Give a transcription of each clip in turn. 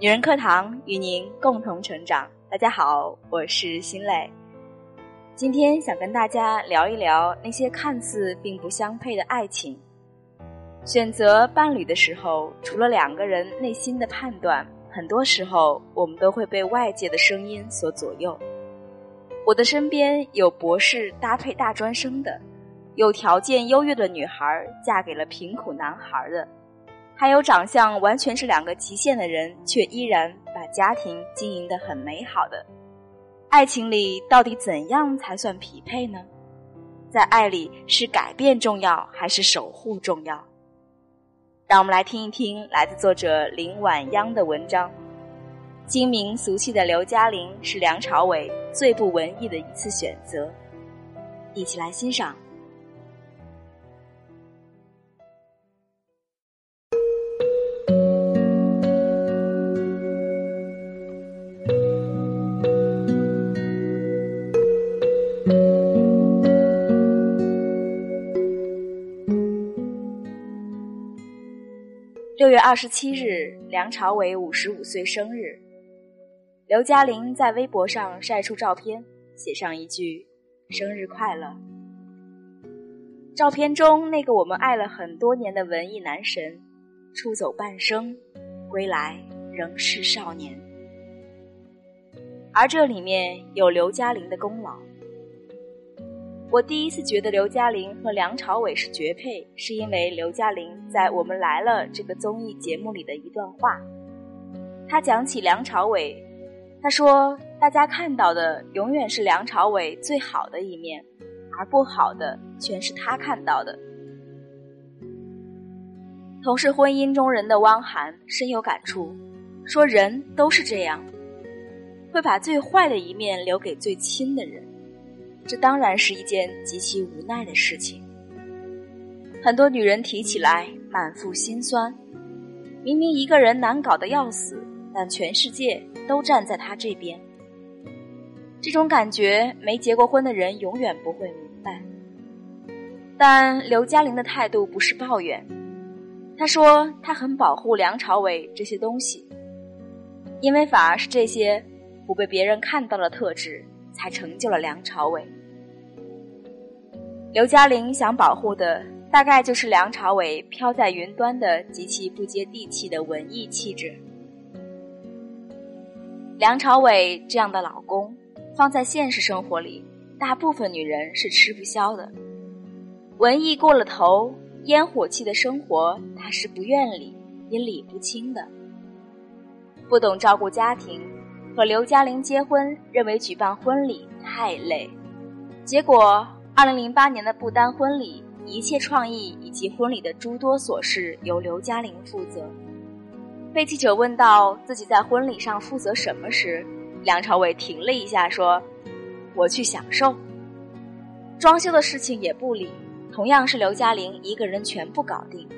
女人课堂与您共同成长。大家好，我是心蕾。今天想跟大家聊一聊那些看似并不相配的爱情。选择伴侣的时候，除了两个人内心的判断，很多时候我们都会被外界的声音所左右。我的身边有博士搭配大专生的，有条件优越的女孩嫁给了贫苦男孩的。还有长相完全是两个极限的人，却依然把家庭经营的很美好的。爱情里到底怎样才算匹配呢？在爱里是改变重要还是守护重要？让我们来听一听来自作者林婉央的文章。精明俗气的刘嘉玲是梁朝伟最不文艺的一次选择。一起来欣赏。二十七日，梁朝伟五十五岁生日。刘嘉玲在微博上晒出照片，写上一句“生日快乐”。照片中那个我们爱了很多年的文艺男神，出走半生，归来仍是少年。而这里面有刘嘉玲的功劳。我第一次觉得刘嘉玲和梁朝伟是绝配，是因为刘嘉玲在《我们来了》这个综艺节目里的一段话。他讲起梁朝伟，他说：“大家看到的永远是梁朝伟最好的一面，而不好的全是他看到的。”同是婚姻中人的汪涵深有感触，说：“人都是这样，会把最坏的一面留给最亲的人。”这当然是一件极其无奈的事情。很多女人提起来满腹心酸，明明一个人难搞的要死，但全世界都站在他这边。这种感觉，没结过婚的人永远不会明白。但刘嘉玲的态度不是抱怨，她说她很保护梁朝伟这些东西，因为反而是这些不被别人看到的特质。才成就了梁朝伟。刘嘉玲想保护的，大概就是梁朝伟飘在云端的极其不接地气的文艺气质。梁朝伟这样的老公，放在现实生活里，大部分女人是吃不消的。文艺过了头，烟火气的生活，他是不愿理也理不清的。不懂照顾家庭。和刘嘉玲结婚，认为举办婚礼太累，结果二零零八年的不丹婚礼，一切创意以及婚礼的诸多琐事由刘嘉玲负责。被记者问到自己在婚礼上负责什么时，梁朝伟停了一下说：“我去享受。”装修的事情也不理，同样是刘嘉玲一个人全部搞定，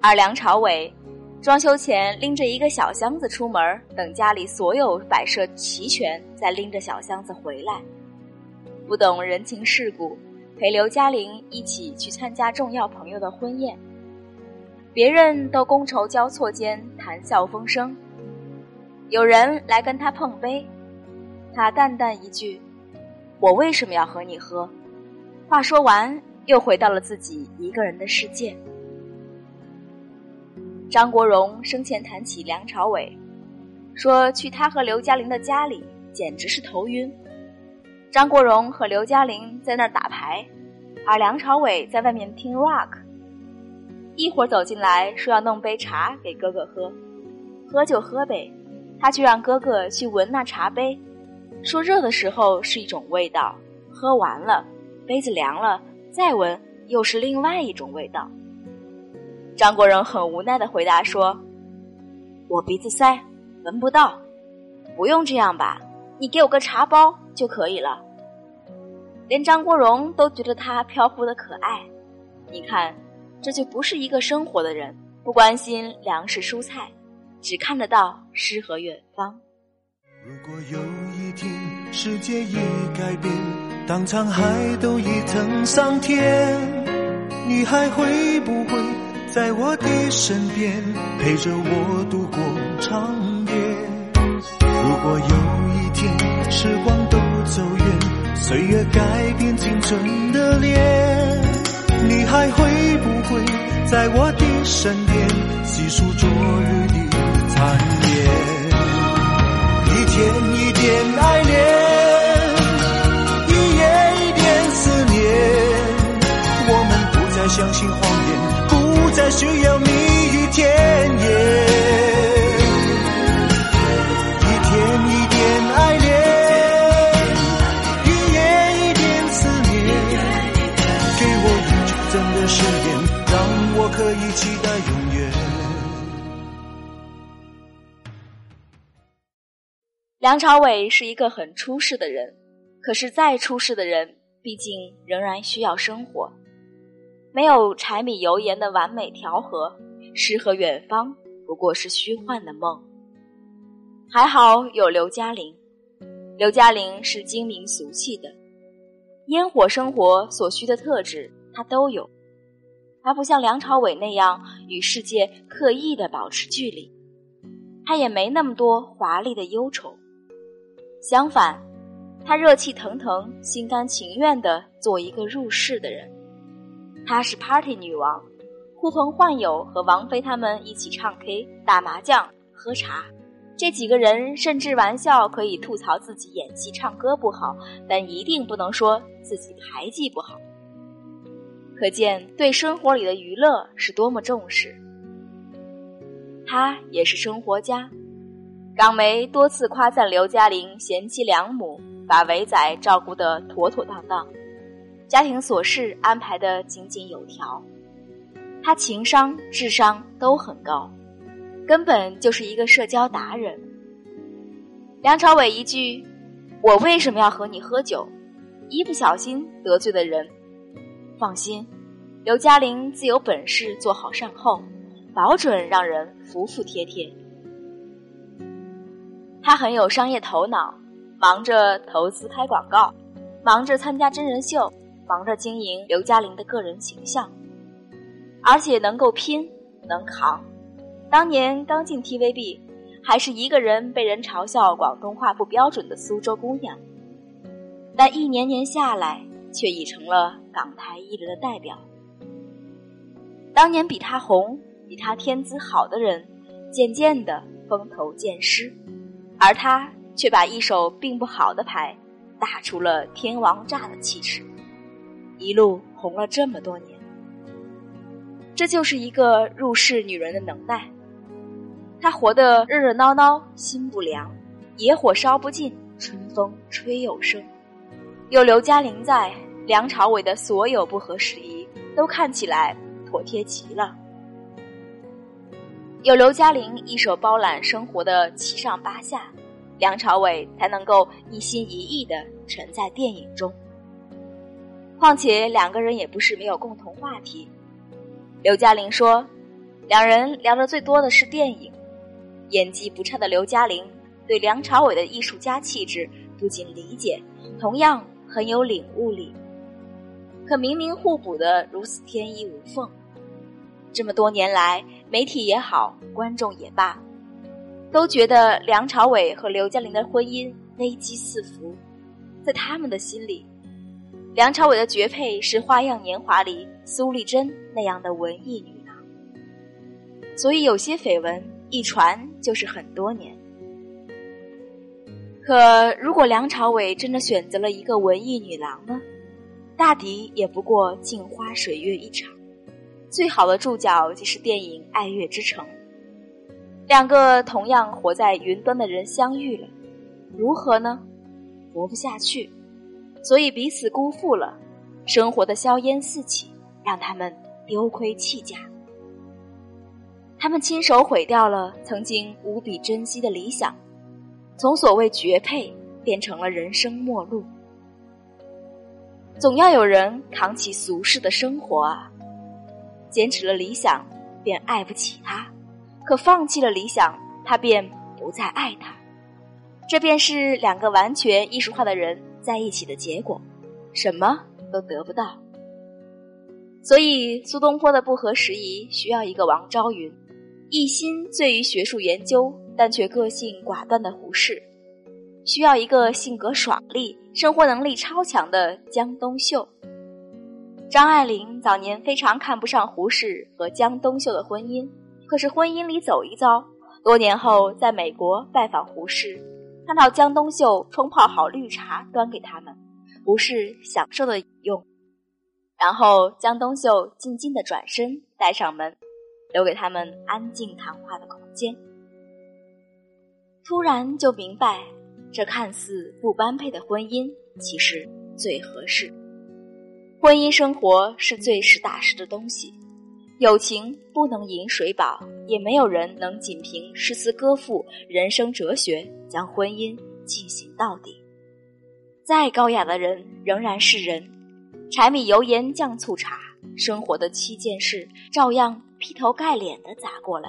而梁朝伟。装修前拎着一个小箱子出门，等家里所有摆设齐全，再拎着小箱子回来。不懂人情世故，陪刘嘉玲一起去参加重要朋友的婚宴。别人都觥筹交错间谈笑风生，有人来跟他碰杯，他淡淡一句：“我为什么要和你喝？”话说完，又回到了自己一个人的世界。张国荣生前谈起梁朝伟，说去他和刘嘉玲的家里简直是头晕。张国荣和刘嘉玲在那打牌，而梁朝伟在外面听 rock。一会儿走进来说要弄杯茶给哥哥喝，喝就喝呗，他却让哥哥去闻那茶杯，说热的时候是一种味道，喝完了杯子凉了再闻又是另外一种味道。张国荣很无奈的回答说：“我鼻子塞，闻不到。不用这样吧，你给我个茶包就可以了。”连张国荣都觉得他飘忽的可爱。你看这就不是一个生活的人不关心粮食蔬菜只看得到诗和远方。如果有一天世界已改变当沧海都已成桑田你还会不会在我的身边陪着我度过长夜？如果有一天时光岁月改变青春的脸，你还会不会在我的身边细数昨日的残烟？一天一点爱恋，一夜一点思念，我们不再相信谎言，不再需要你梁朝伟是一个很出世的人，可是再出世的人，毕竟仍然需要生活。没有柴米油盐的完美调和，诗和远方不过是虚幻的梦。还好有刘嘉玲，刘嘉玲是精明俗气的，烟火生活所需的特质她都有。她不像梁朝伟那样与世界刻意的保持距离，她也没那么多华丽的忧愁。相反，他热气腾腾、心甘情愿地做一个入世的人。她是 Party 女王，呼朋唤友和王菲他们一起唱 K、打麻将、喝茶。这几个人甚至玩笑可以吐槽自己演戏、唱歌不好，但一定不能说自己牌技不好。可见对生活里的娱乐是多么重视。他也是生活家。港媒多次夸赞刘嘉玲贤妻良母，把伟仔照顾得妥妥当当，家庭琐事安排得井井有条。她情商、智商都很高，根本就是一个社交达人。梁朝伟一句“我为什么要和你喝酒”，一不小心得罪了人。放心，刘嘉玲自有本事做好善后，保准让人服服帖帖。他很有商业头脑，忙着投资拍广告，忙着参加真人秀，忙着经营刘嘉玲的个人形象，而且能够拼，能扛。当年刚进 TVB，还是一个人被人嘲笑广东话不标准的苏州姑娘，但一年年下来，却已成了港台艺人的代表。当年比他红、比他天资好的人，渐渐的风头渐失。而他却把一手并不好的牌打出了天王炸的气势，一路红了这么多年。这就是一个入世女人的能耐。她活得热热闹闹，心不凉，野火烧不尽，春风吹又生。有刘嘉玲在，梁朝伟的所有不合时宜都看起来妥帖极了。有刘嘉玲一手包揽生活的七上八下，梁朝伟才能够一心一意的沉在电影中。况且两个人也不是没有共同话题。刘嘉玲说，两人聊的最多的是电影。演技不差的刘嘉玲对梁朝伟的艺术家气质不仅理解，同样很有领悟力。可明明互补的如此天衣无缝。这么多年来，媒体也好，观众也罢，都觉得梁朝伟和刘嘉玲的婚姻危机四伏。在他们的心里，梁朝伟的绝配是《花样年华》里苏丽珍那样的文艺女郎。所以有些绯闻一传就是很多年。可如果梁朝伟真的选择了一个文艺女郎呢？大抵也不过镜花水月一场。最好的注脚即是电影《爱乐之城》，两个同样活在云端的人相遇了，如何呢？活不下去，所以彼此辜负了，生活的硝烟四起，让他们丢盔弃甲。他们亲手毁掉了曾经无比珍惜的理想，从所谓绝配变成了人生末路。总要有人扛起俗世的生活啊！坚持了理想，便爱不起他；可放弃了理想，他便不再爱他。这便是两个完全艺术化的人在一起的结果，什么都得不到。所以，苏东坡的不合时宜需要一个王昭云，一心醉于学术研究，但却个性寡断的胡适。需要一个性格爽利、生活能力超强的江冬秀。张爱玲早年非常看不上胡适和江冬秀的婚姻，可是婚姻里走一遭，多年后在美国拜访胡适，看到江冬秀冲泡好绿茶端给他们，胡适享受的用，然后江冬秀静静的转身带上门，留给他们安静谈话的空间。突然就明白。这看似不般配的婚姻，其实最合适。婚姻生活是最实打实的东西，友情不能饮水饱，也没有人能仅凭诗词歌赋、人生哲学将婚姻进行到底。再高雅的人仍然是人，柴米油盐酱醋茶，生活的七件事照样劈头盖脸的砸过来。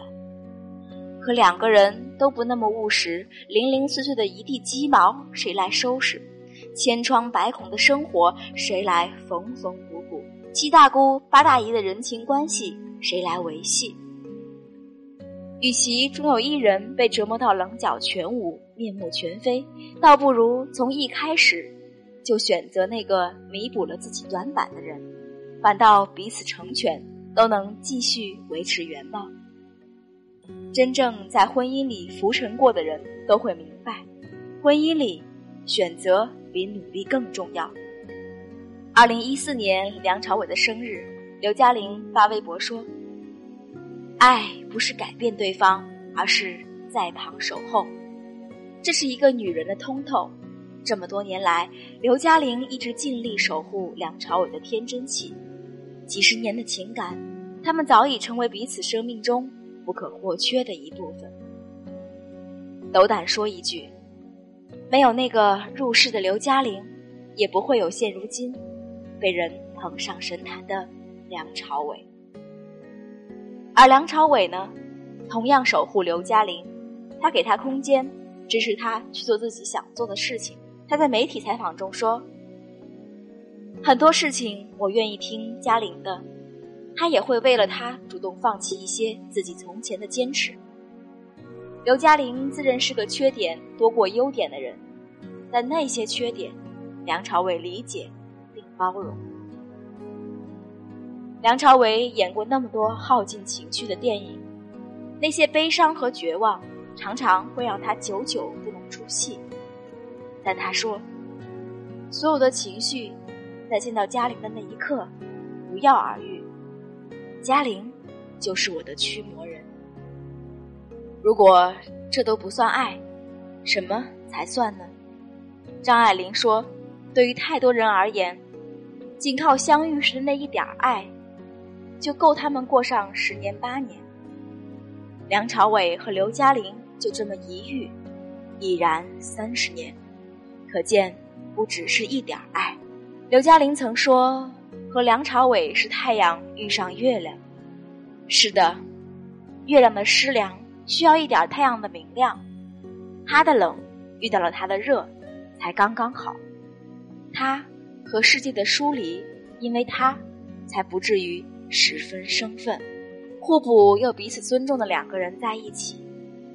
可两个人都不那么务实，零零碎碎的一地鸡毛谁来收拾？千疮百孔的生活谁来缝缝补补？七大姑八大姨的人情关系谁来维系？与其终有一人被折磨到棱角全无、面目全非，倒不如从一开始就选择那个弥补了自己短板的人，反倒彼此成全，都能继续维持原貌。真正在婚姻里浮沉过的人都会明白，婚姻里选择比努力更重要。二零一四年梁朝伟的生日，刘嘉玲发微博说：“爱不是改变对方，而是在旁守候。”这是一个女人的通透。这么多年来，刘嘉玲一直尽力守护梁朝伟的天真气，几十年的情感，他们早已成为彼此生命中。不可或缺的一部分。斗胆说一句，没有那个入世的刘嘉玲，也不会有现如今被人捧上神坛的梁朝伟。而梁朝伟呢，同样守护刘嘉玲，他给她空间，支持她去做自己想做的事情。他在媒体采访中说：“很多事情我愿意听嘉玲的。”他也会为了他主动放弃一些自己从前的坚持。刘嘉玲自认是个缺点多过优点的人，但那些缺点，梁朝伟理解并包容。梁朝伟演过那么多耗尽情绪的电影，那些悲伤和绝望常常会让他久久不能出戏。但他说，所有的情绪，在见到嘉玲的那一刻，不药而愈。嘉玲，就是我的驱魔。如果这都不算爱，什么才算呢？张爱玲说：“对于太多人而言，仅靠相遇时的那一点爱，就够他们过上十年八年。”梁朝伟和刘嘉玲就这么一遇，已然三十年，可见不只是一点爱。刘嘉玲曾说。和梁朝伟是太阳遇上月亮，是的，月亮的湿凉需要一点太阳的明亮，他的冷遇到了他的热，才刚刚好。他和世界的疏离，因为他，才不至于十分生分。互补又彼此尊重的两个人在一起，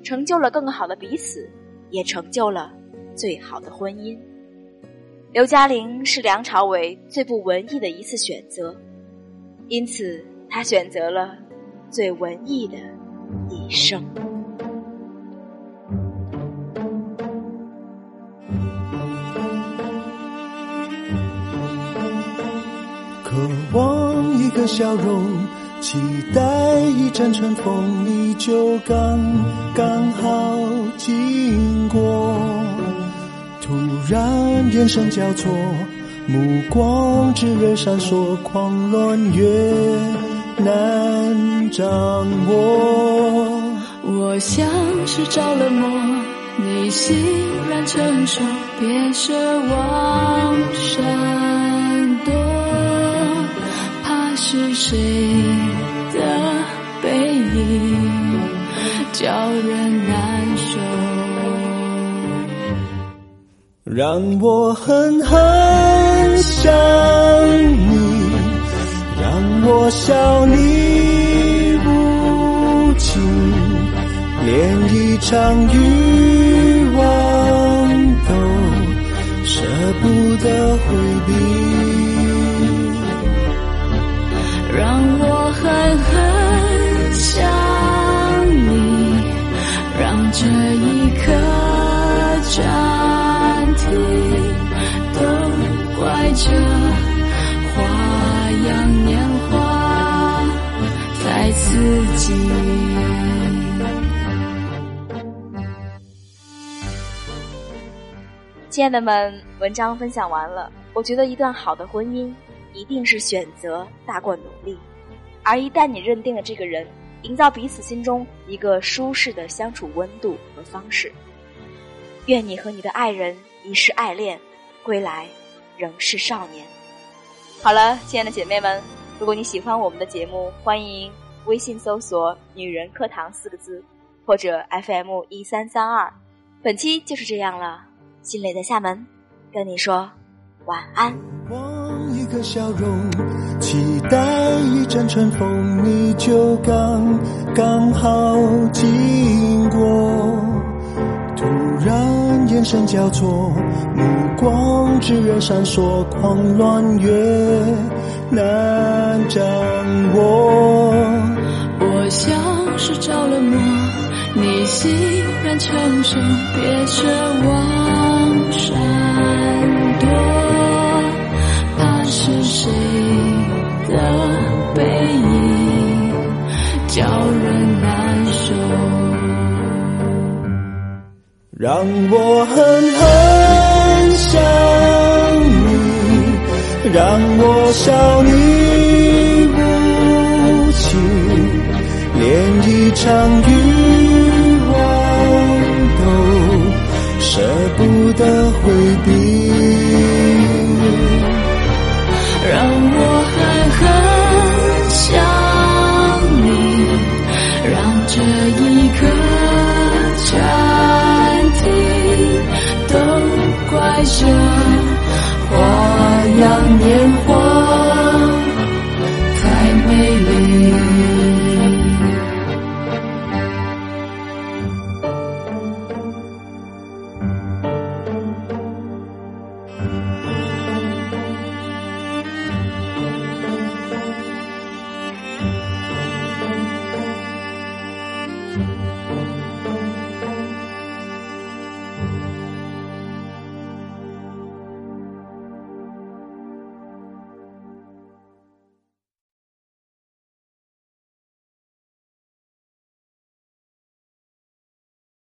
成就了更好的彼此，也成就了最好的婚姻。刘嘉玲是梁朝伟最不文艺的一次选择，因此他选择了最文艺的一生。渴望一个笑容，期待一阵春风，你就刚刚好经过。突然眼神交错，目光炽热闪烁，狂乱越难掌握。我像是着了魔，你欣然承受，别奢望闪躲，怕是谁的背影叫人难受。让我狠狠想，笑你无情，连一场欲望都舍不得回避，让我狠狠亲爱的们，文章分享完了。我觉得一段好的婚姻一定是选择大过努力，而一旦你认定了这个人，营造彼此心中一个舒适的相处温度和方式。愿你和你的爱人一世爱恋，归来仍是少年。好了，亲爱的姐妹们，如果你喜欢我们的节目，欢迎微信搜索“女人课堂”四个字，或者 FM 一三三二。本期就是这样了。心磊在厦门，跟你说晚安。望一个笑容，期待一阵春风，你就刚刚好经过。突然眼神交错，目光炽热闪烁，狂乱越难掌握。我像是着了魔，你欣然承受，别奢望。闪躲，怕是谁的背影让我狠狠想你，让我笑你无情，连一场欲望都舍不得回避，